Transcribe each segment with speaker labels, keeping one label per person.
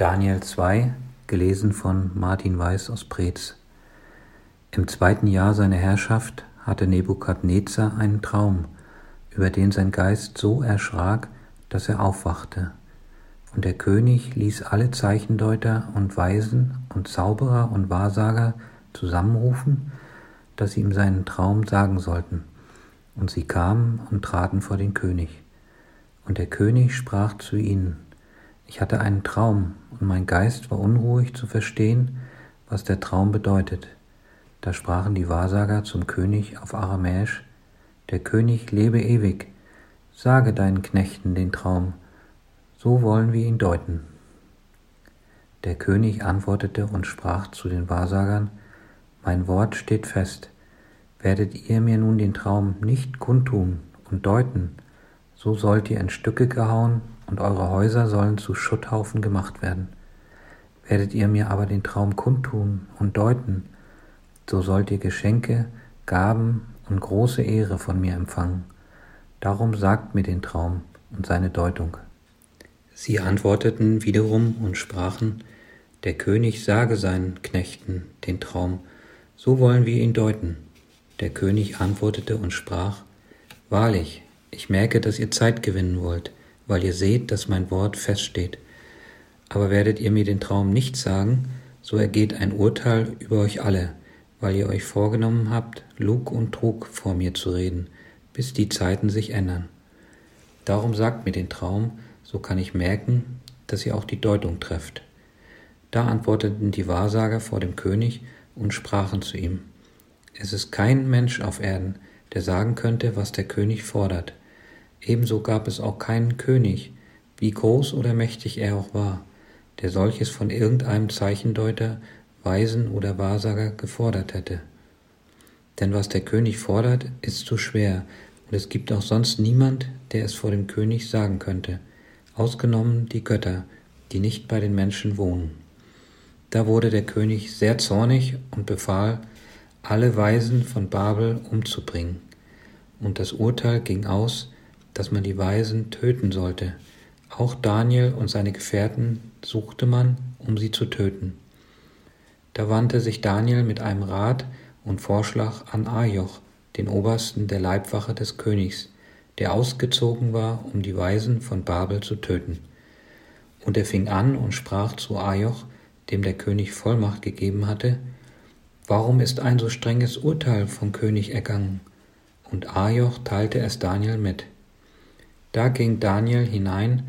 Speaker 1: Daniel 2, gelesen von Martin Weiß aus Preetz. Im zweiten Jahr seiner Herrschaft hatte Nebukadnezar einen Traum, über den sein Geist so erschrak, dass er aufwachte. Und der König ließ alle Zeichendeuter und Weisen und Zauberer und Wahrsager zusammenrufen, dass sie ihm seinen Traum sagen sollten. Und sie kamen und traten vor den König. Und der König sprach zu ihnen, ich hatte einen Traum, und mein Geist war unruhig zu verstehen, was der Traum bedeutet. Da sprachen die Wahrsager zum König auf Aramäisch, der König lebe ewig, sage deinen Knechten den Traum, so wollen wir ihn deuten. Der König antwortete und sprach zu den Wahrsagern, Mein Wort steht fest, werdet ihr mir nun den Traum nicht kundtun und deuten, so sollt ihr in Stücke gehauen und eure Häuser sollen zu Schutthaufen gemacht werden. Werdet ihr mir aber den Traum kundtun und deuten, so sollt ihr Geschenke, Gaben und große Ehre von mir empfangen. Darum sagt mir den Traum und seine Deutung. Sie antworteten wiederum und sprachen, der König sage seinen Knechten den Traum, so wollen wir ihn deuten. Der König antwortete und sprach, Wahrlich, ich merke, dass ihr Zeit gewinnen wollt, weil ihr seht, dass mein Wort feststeht. Aber werdet ihr mir den Traum nicht sagen, so ergeht ein Urteil über euch alle, weil ihr euch vorgenommen habt, Lug und Trug vor mir zu reden, bis die Zeiten sich ändern. Darum sagt mir den Traum, so kann ich merken, dass ihr auch die Deutung trefft. Da antworteten die Wahrsager vor dem König und sprachen zu ihm, Es ist kein Mensch auf Erden, der sagen könnte, was der König fordert. Ebenso gab es auch keinen König, wie groß oder mächtig er auch war, der solches von irgendeinem Zeichendeuter, Weisen oder Wahrsager gefordert hätte. Denn was der König fordert, ist zu schwer, und es gibt auch sonst niemand, der es vor dem König sagen könnte, ausgenommen die Götter, die nicht bei den Menschen wohnen. Da wurde der König sehr zornig und befahl, alle Weisen von Babel umzubringen. Und das Urteil ging aus, dass man die Weisen töten sollte. Auch Daniel und seine Gefährten suchte man, um sie zu töten. Da wandte sich Daniel mit einem Rat und Vorschlag an Ajoch, den Obersten der Leibwache des Königs, der ausgezogen war, um die Weisen von Babel zu töten. Und er fing an und sprach zu Ajoch, dem der König Vollmacht gegeben hatte, Warum ist ein so strenges Urteil vom König ergangen? Und Ajoch teilte es Daniel mit. Da ging Daniel hinein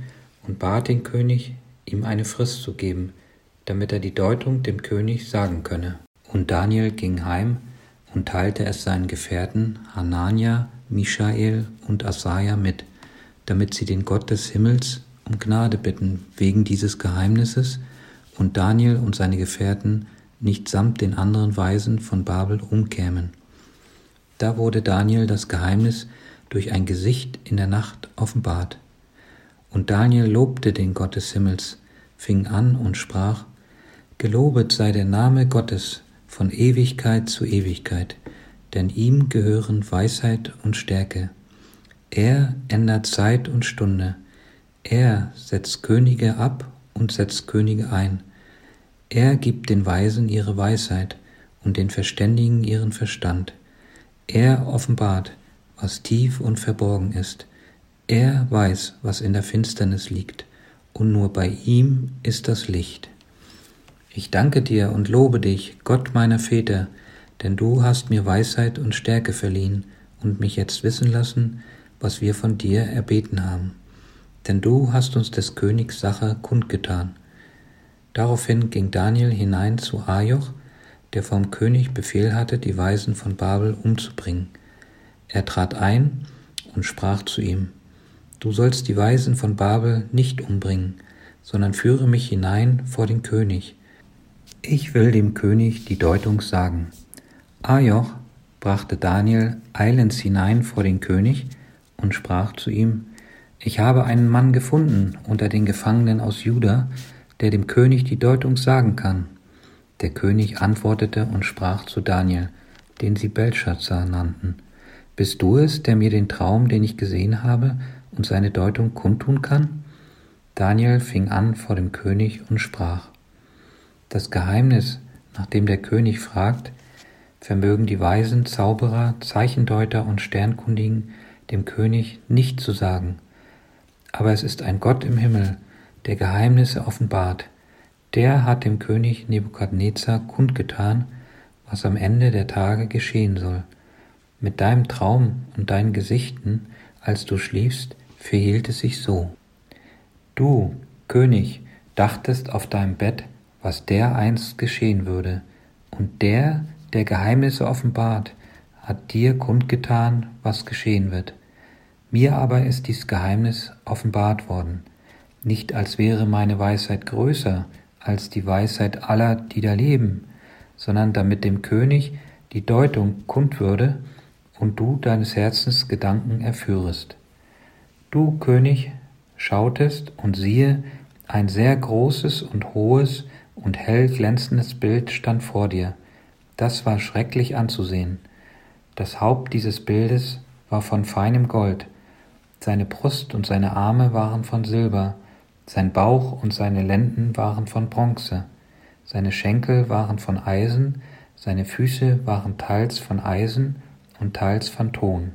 Speaker 1: und bat den König, ihm eine Frist zu geben, damit er die Deutung dem König sagen könne. Und Daniel ging heim und teilte es seinen Gefährten Hanania, Michael und Asaja mit, damit sie den Gott des Himmels um Gnade bitten wegen dieses Geheimnisses und Daniel und seine Gefährten nicht samt den anderen Weisen von Babel umkämen. Da wurde Daniel das Geheimnis durch ein Gesicht in der Nacht offenbart. Und Daniel lobte den Gott des Himmels, fing an und sprach, Gelobet sei der Name Gottes von Ewigkeit zu Ewigkeit, denn ihm gehören Weisheit und Stärke. Er ändert Zeit und Stunde, er setzt Könige ab und setzt Könige ein. Er gibt den Weisen ihre Weisheit und den Verständigen ihren Verstand. Er offenbart, was tief und verborgen ist. Er weiß, was in der Finsternis liegt, und nur bei ihm ist das Licht. Ich danke dir und lobe dich, Gott meiner Väter, denn du hast mir Weisheit und Stärke verliehen und mich jetzt wissen lassen, was wir von dir erbeten haben. Denn du hast uns des Königs Sache kundgetan. Daraufhin ging Daniel hinein zu Ajoch, der vom König Befehl hatte, die Weisen von Babel umzubringen. Er trat ein und sprach zu ihm, Du sollst die Weisen von Babel nicht umbringen, sondern führe mich hinein vor den König. Ich will dem König die Deutung sagen. Ajoch brachte Daniel eilends hinein vor den König und sprach zu ihm, Ich habe einen Mann gefunden unter den Gefangenen aus Juda, der dem König die Deutung sagen kann. Der König antwortete und sprach zu Daniel, den sie Belshazzar nannten, bist du es, der mir den Traum, den ich gesehen habe, und seine Deutung kundtun kann? Daniel fing an vor dem König und sprach, Das Geheimnis, nach dem der König fragt, vermögen die Weisen, Zauberer, Zeichendeuter und Sternkundigen dem König nicht zu sagen. Aber es ist ein Gott im Himmel, der Geheimnisse offenbart. Der hat dem König Nebukadnezar kundgetan, was am Ende der Tage geschehen soll. Mit deinem Traum und deinen Gesichten, als du schliefst, verhielt es sich so. Du, König, dachtest auf deinem Bett, was dereinst geschehen würde, und der, der Geheimnisse offenbart, hat dir kundgetan, was geschehen wird. Mir aber ist dies Geheimnis offenbart worden, nicht als wäre meine Weisheit größer als die Weisheit aller, die da leben, sondern damit dem König die Deutung kund würde und du deines Herzens Gedanken erführest. Du, König, schautest und siehe, ein sehr großes und hohes und hell glänzendes Bild stand vor dir. Das war schrecklich anzusehen. Das Haupt dieses Bildes war von feinem Gold, seine Brust und seine Arme waren von Silber, sein Bauch und seine Lenden waren von Bronze, seine Schenkel waren von Eisen, seine Füße waren teils von Eisen und teils von Ton.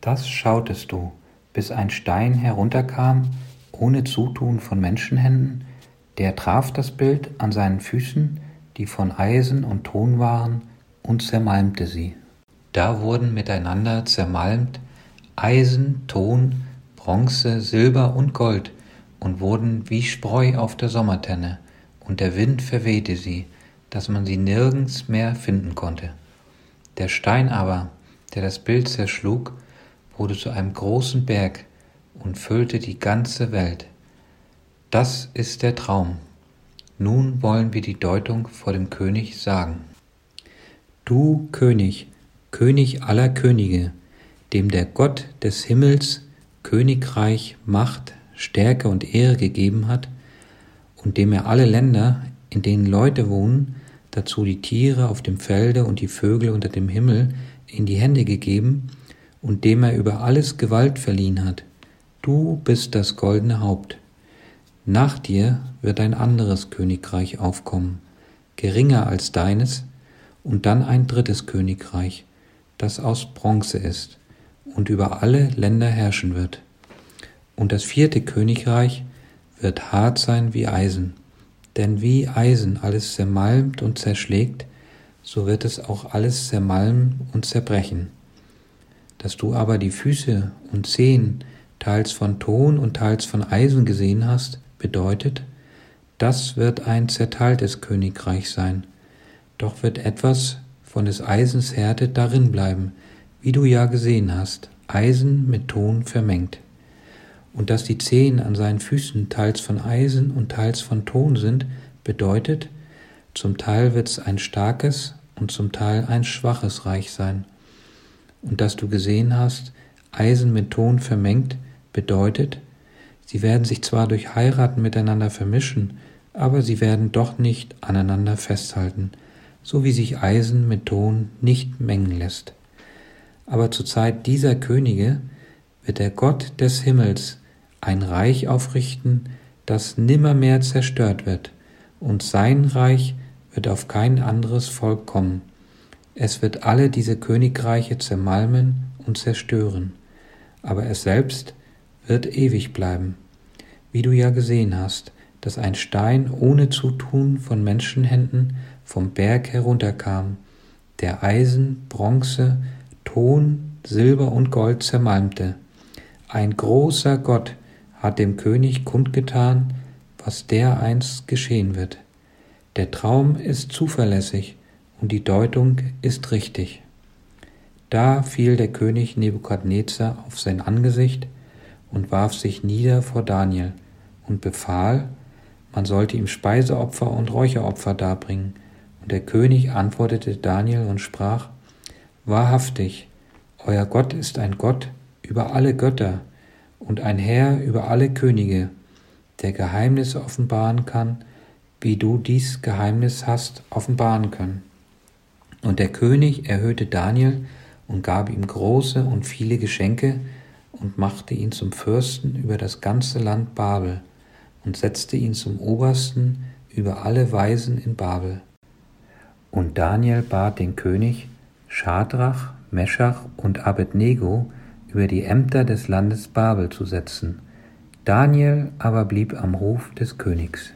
Speaker 1: Das schautest du, bis ein Stein herunterkam, ohne Zutun von Menschenhänden, der traf das Bild an seinen Füßen, die von Eisen und Ton waren, und zermalmte sie. Da wurden miteinander zermalmt Eisen, Ton, Bronze, Silber und Gold und wurden wie Spreu auf der Sommertenne, und der Wind verwehte sie, dass man sie nirgends mehr finden konnte. Der Stein aber, der das Bild zerschlug, wurde zu einem großen Berg und füllte die ganze Welt. Das ist der Traum. Nun wollen wir die Deutung vor dem König sagen. Du König, König aller Könige, dem der Gott des Himmels Königreich, Macht, Stärke und Ehre gegeben hat und dem er alle Länder, in denen Leute wohnen, dazu die Tiere auf dem Felde und die Vögel unter dem Himmel in die Hände gegeben und dem er über alles Gewalt verliehen hat. Du bist das goldene Haupt. Nach dir wird ein anderes Königreich aufkommen, geringer als deines, und dann ein drittes Königreich, das aus Bronze ist und über alle Länder herrschen wird. Und das vierte Königreich wird hart sein wie Eisen, denn wie Eisen alles zermalmt und zerschlägt, so wird es auch alles zermalmen und zerbrechen. Dass du aber die Füße und Zehen teils von Ton und teils von Eisen gesehen hast, bedeutet, das wird ein zerteiltes Königreich sein, doch wird etwas von des Eisens Härte darin bleiben, wie du ja gesehen hast, Eisen mit Ton vermengt. Und dass die Zehen an seinen Füßen teils von Eisen und teils von Ton sind, bedeutet, zum Teil wird es ein starkes und zum Teil ein schwaches Reich sein. Und dass du gesehen hast, Eisen mit Ton vermengt, bedeutet, Sie werden sich zwar durch Heiraten miteinander vermischen, aber sie werden doch nicht aneinander festhalten, so wie sich Eisen mit Ton nicht mengen lässt. Aber zur Zeit dieser Könige wird der Gott des Himmels ein Reich aufrichten, das nimmermehr zerstört wird, und sein Reich wird auf kein anderes Volk kommen. Es wird alle diese Königreiche zermalmen und zerstören, aber es selbst wird ewig bleiben. Wie du ja gesehen hast, dass ein Stein ohne Zutun von Menschenhänden vom Berg herunterkam, der Eisen, Bronze, Ton, Silber und Gold zermalmte. Ein großer Gott hat dem König kundgetan, was dereinst geschehen wird. Der Traum ist zuverlässig und die Deutung ist richtig. Da fiel der König Nebukadnezar auf sein Angesicht und warf sich nieder vor Daniel und befahl, man sollte ihm Speiseopfer und Räucheropfer darbringen. Und der König antwortete Daniel und sprach, Wahrhaftig, euer Gott ist ein Gott über alle Götter und ein Herr über alle Könige, der Geheimnisse offenbaren kann, wie du dies Geheimnis hast offenbaren können. Und der König erhöhte Daniel und gab ihm große und viele Geschenke und machte ihn zum Fürsten über das ganze Land Babel und setzte ihn zum Obersten über alle Weisen in Babel. Und Daniel bat den König, Schadrach, Meschach und Abednego über die Ämter des Landes Babel zu setzen. Daniel aber blieb am Hof des Königs.